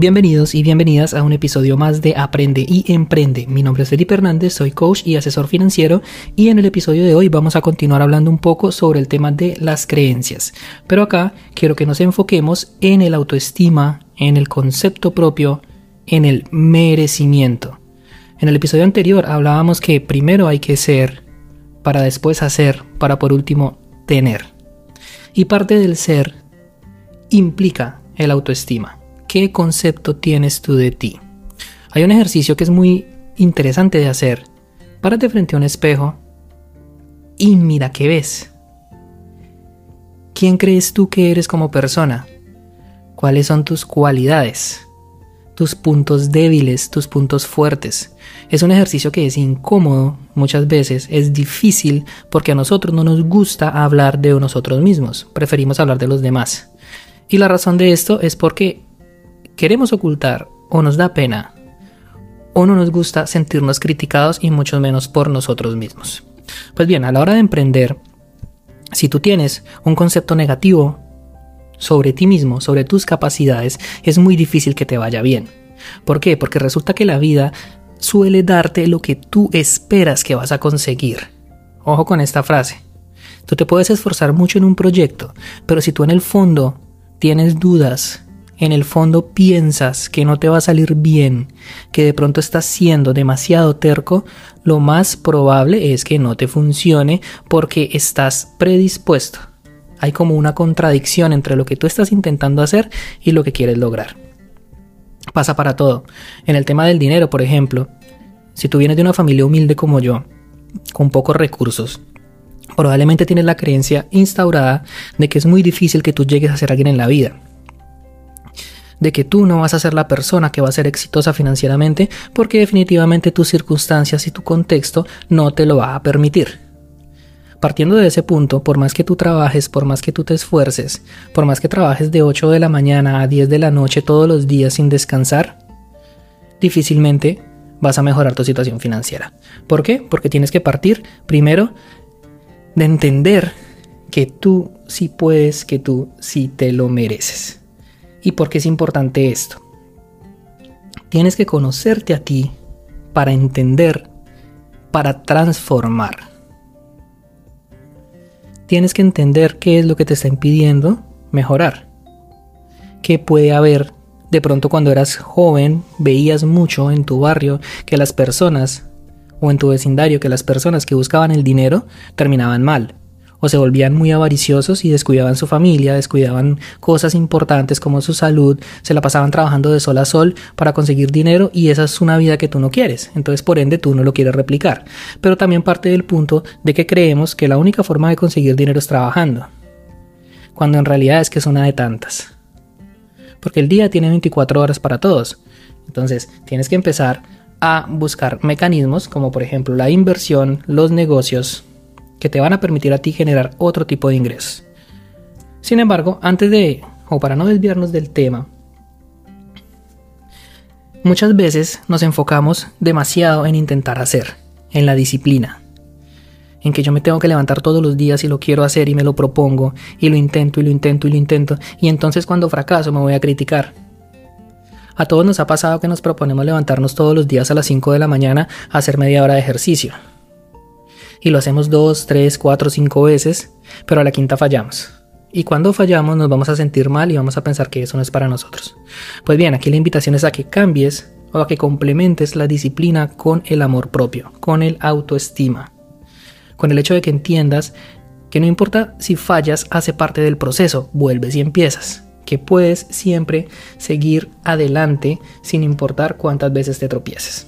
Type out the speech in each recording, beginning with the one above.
Bienvenidos y bienvenidas a un episodio más de Aprende y Emprende. Mi nombre es Felipe Hernández, soy coach y asesor financiero y en el episodio de hoy vamos a continuar hablando un poco sobre el tema de las creencias. Pero acá quiero que nos enfoquemos en el autoestima, en el concepto propio, en el merecimiento. En el episodio anterior hablábamos que primero hay que ser, para después hacer, para por último tener. Y parte del ser implica el autoestima. ¿Qué concepto tienes tú de ti? Hay un ejercicio que es muy interesante de hacer. Párate frente a un espejo y mira qué ves. ¿Quién crees tú que eres como persona? ¿Cuáles son tus cualidades? Tus puntos débiles, tus puntos fuertes. Es un ejercicio que es incómodo muchas veces, es difícil porque a nosotros no nos gusta hablar de nosotros mismos, preferimos hablar de los demás. Y la razón de esto es porque queremos ocultar o nos da pena o no nos gusta sentirnos criticados y mucho menos por nosotros mismos. Pues bien, a la hora de emprender, si tú tienes un concepto negativo sobre ti mismo, sobre tus capacidades, es muy difícil que te vaya bien. ¿Por qué? Porque resulta que la vida suele darte lo que tú esperas que vas a conseguir. Ojo con esta frase. Tú te puedes esforzar mucho en un proyecto, pero si tú en el fondo tienes dudas, en el fondo piensas que no te va a salir bien, que de pronto estás siendo demasiado terco, lo más probable es que no te funcione porque estás predispuesto. Hay como una contradicción entre lo que tú estás intentando hacer y lo que quieres lograr. Pasa para todo. En el tema del dinero, por ejemplo, si tú vienes de una familia humilde como yo, con pocos recursos, probablemente tienes la creencia instaurada de que es muy difícil que tú llegues a ser alguien en la vida de que tú no vas a ser la persona que va a ser exitosa financieramente porque definitivamente tus circunstancias y tu contexto no te lo va a permitir. Partiendo de ese punto, por más que tú trabajes, por más que tú te esfuerces, por más que trabajes de 8 de la mañana a 10 de la noche todos los días sin descansar, difícilmente vas a mejorar tu situación financiera. ¿Por qué? Porque tienes que partir primero de entender que tú sí puedes, que tú sí te lo mereces. ¿Y por qué es importante esto? Tienes que conocerte a ti para entender, para transformar. Tienes que entender qué es lo que te está impidiendo mejorar. ¿Qué puede haber? De pronto cuando eras joven veías mucho en tu barrio que las personas o en tu vecindario que las personas que buscaban el dinero terminaban mal o se volvían muy avariciosos y descuidaban su familia, descuidaban cosas importantes como su salud, se la pasaban trabajando de sol a sol para conseguir dinero y esa es una vida que tú no quieres, entonces por ende tú no lo quieres replicar. Pero también parte del punto de que creemos que la única forma de conseguir dinero es trabajando, cuando en realidad es que es una de tantas. Porque el día tiene 24 horas para todos. Entonces tienes que empezar a buscar mecanismos como por ejemplo la inversión, los negocios, que te van a permitir a ti generar otro tipo de ingresos. Sin embargo, antes de, o para no desviarnos del tema, muchas veces nos enfocamos demasiado en intentar hacer, en la disciplina, en que yo me tengo que levantar todos los días y lo quiero hacer y me lo propongo y lo intento y lo intento y lo intento y entonces cuando fracaso me voy a criticar. A todos nos ha pasado que nos proponemos levantarnos todos los días a las 5 de la mañana a hacer media hora de ejercicio y lo hacemos dos, tres, cuatro, cinco veces, pero a la quinta fallamos. Y cuando fallamos nos vamos a sentir mal y vamos a pensar que eso no es para nosotros. Pues bien, aquí la invitación es a que cambies o a que complementes la disciplina con el amor propio, con el autoestima, con el hecho de que entiendas que no importa si fallas, hace parte del proceso, vuelves y empiezas, que puedes siempre seguir adelante sin importar cuántas veces te tropieces.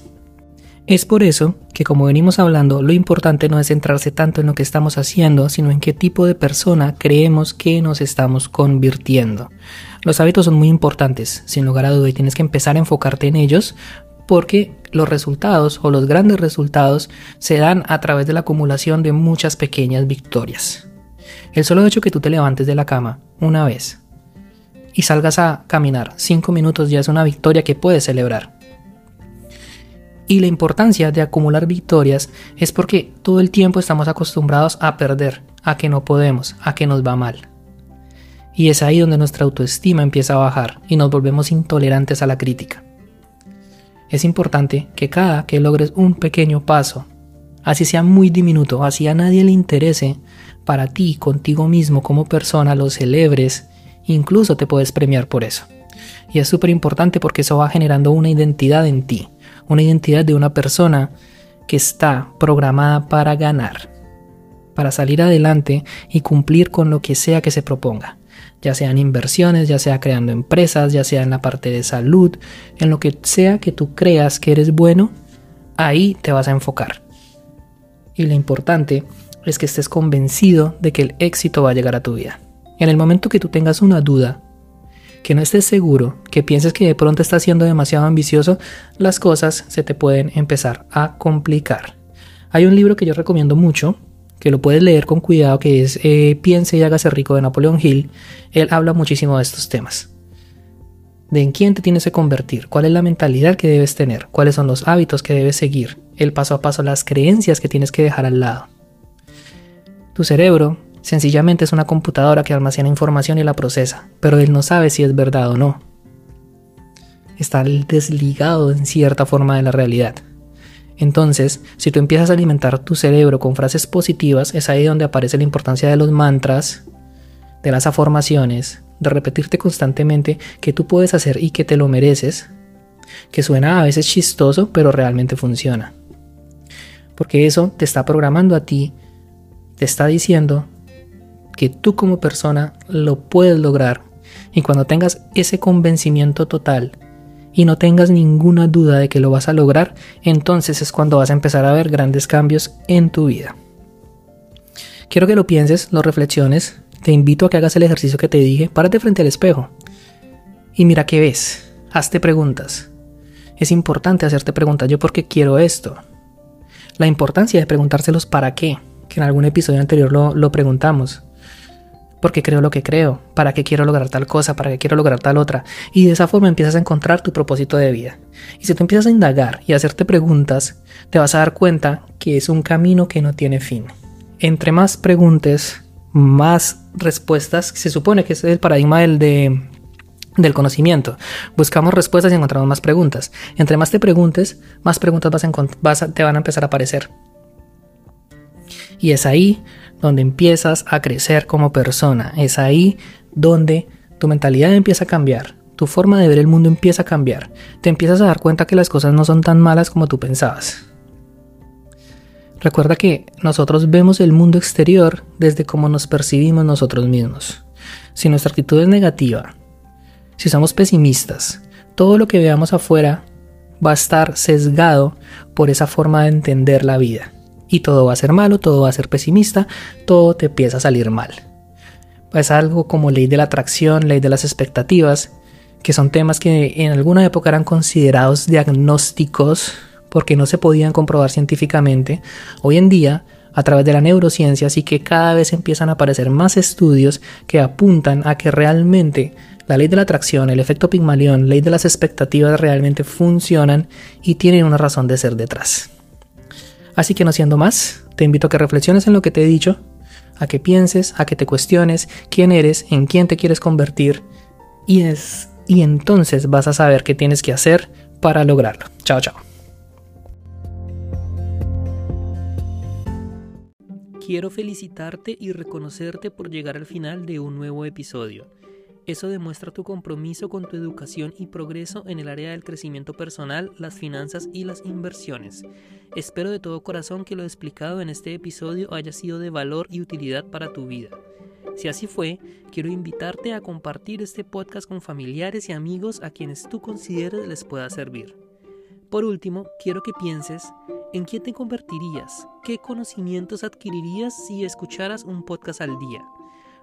Es por eso que como venimos hablando, lo importante no es centrarse tanto en lo que estamos haciendo, sino en qué tipo de persona creemos que nos estamos convirtiendo. Los hábitos son muy importantes, sin lugar a duda, y tienes que empezar a enfocarte en ellos porque los resultados o los grandes resultados se dan a través de la acumulación de muchas pequeñas victorias. El solo hecho que tú te levantes de la cama una vez y salgas a caminar cinco minutos ya es una victoria que puedes celebrar. Y la importancia de acumular victorias es porque todo el tiempo estamos acostumbrados a perder, a que no podemos, a que nos va mal. Y es ahí donde nuestra autoestima empieza a bajar y nos volvemos intolerantes a la crítica. Es importante que cada que logres un pequeño paso, así sea muy diminuto, así a nadie le interese, para ti, contigo mismo como persona, lo celebres, incluso te puedes premiar por eso. Y es súper importante porque eso va generando una identidad en ti, una identidad de una persona que está programada para ganar, para salir adelante y cumplir con lo que sea que se proponga, ya sean inversiones, ya sea creando empresas, ya sea en la parte de salud, en lo que sea que tú creas que eres bueno, ahí te vas a enfocar. Y lo importante es que estés convencido de que el éxito va a llegar a tu vida. En el momento que tú tengas una duda, que no estés seguro, que pienses que de pronto estás siendo demasiado ambicioso, las cosas se te pueden empezar a complicar. Hay un libro que yo recomiendo mucho, que lo puedes leer con cuidado, que es eh, Piense y hágase rico de Napoleón Hill. Él habla muchísimo de estos temas. De en quién te tienes que convertir, cuál es la mentalidad que debes tener, cuáles son los hábitos que debes seguir, el paso a paso, las creencias que tienes que dejar al lado. Tu cerebro sencillamente es una computadora que almacena información y la procesa, pero él no sabe si es verdad o no. Está desligado en cierta forma de la realidad. Entonces, si tú empiezas a alimentar tu cerebro con frases positivas, es ahí donde aparece la importancia de los mantras, de las afirmaciones, de repetirte constantemente que tú puedes hacer y que te lo mereces, que suena a veces chistoso, pero realmente funciona. Porque eso te está programando a ti te está diciendo que tú como persona lo puedes lograr. Y cuando tengas ese convencimiento total y no tengas ninguna duda de que lo vas a lograr, entonces es cuando vas a empezar a ver grandes cambios en tu vida. Quiero que lo pienses, lo reflexiones. Te invito a que hagas el ejercicio que te dije. Párate frente al espejo y mira qué ves. Hazte preguntas. Es importante hacerte preguntas. ¿Yo por qué quiero esto? La importancia de preguntárselos para qué que en algún episodio anterior lo, preguntamos. ¿Por qué creo lo que creo? ¿Para qué quiero lograr tal cosa? ¿Para qué quiero lograr tal otra? Y de esa forma empiezas a encontrar tu propósito de vida. Y si tú empiezas a indagar y a hacerte preguntas, te vas a dar cuenta que es un camino que no tiene fin. Entre más preguntes, más respuestas, se supone que es el paradigma del, de, del conocimiento. Buscamos respuestas y encontramos más preguntas. Entre más te preguntes, más preguntas vas a, te van a empezar a aparecer. Y es ahí donde empiezas a crecer como persona. Es ahí donde tu mentalidad empieza a cambiar. Tu forma de ver el mundo empieza a cambiar. Te empiezas a dar cuenta que las cosas no son tan malas como tú pensabas. Recuerda que nosotros vemos el mundo exterior desde cómo nos percibimos nosotros mismos. Si nuestra actitud es negativa, si somos pesimistas, todo lo que veamos afuera va a estar sesgado por esa forma de entender la vida y todo va a ser malo, todo va a ser pesimista, todo te empieza a salir mal. Es algo como ley de la atracción, ley de las expectativas, que son temas que en alguna época eran considerados diagnósticos porque no se podían comprobar científicamente. Hoy en día, a través de la neurociencia, sí que cada vez empiezan a aparecer más estudios que apuntan a que realmente la ley de la atracción, el efecto Pigmalión, ley de las expectativas realmente funcionan y tienen una razón de ser detrás. Así que no siendo más, te invito a que reflexiones en lo que te he dicho, a que pienses, a que te cuestiones quién eres, en quién te quieres convertir y, es, y entonces vas a saber qué tienes que hacer para lograrlo. Chao, chao. Quiero felicitarte y reconocerte por llegar al final de un nuevo episodio. Eso demuestra tu compromiso con tu educación y progreso en el área del crecimiento personal, las finanzas y las inversiones. Espero de todo corazón que lo explicado en este episodio haya sido de valor y utilidad para tu vida. Si así fue, quiero invitarte a compartir este podcast con familiares y amigos a quienes tú consideres les pueda servir. Por último, quiero que pienses en quién te convertirías, qué conocimientos adquirirías si escucharas un podcast al día.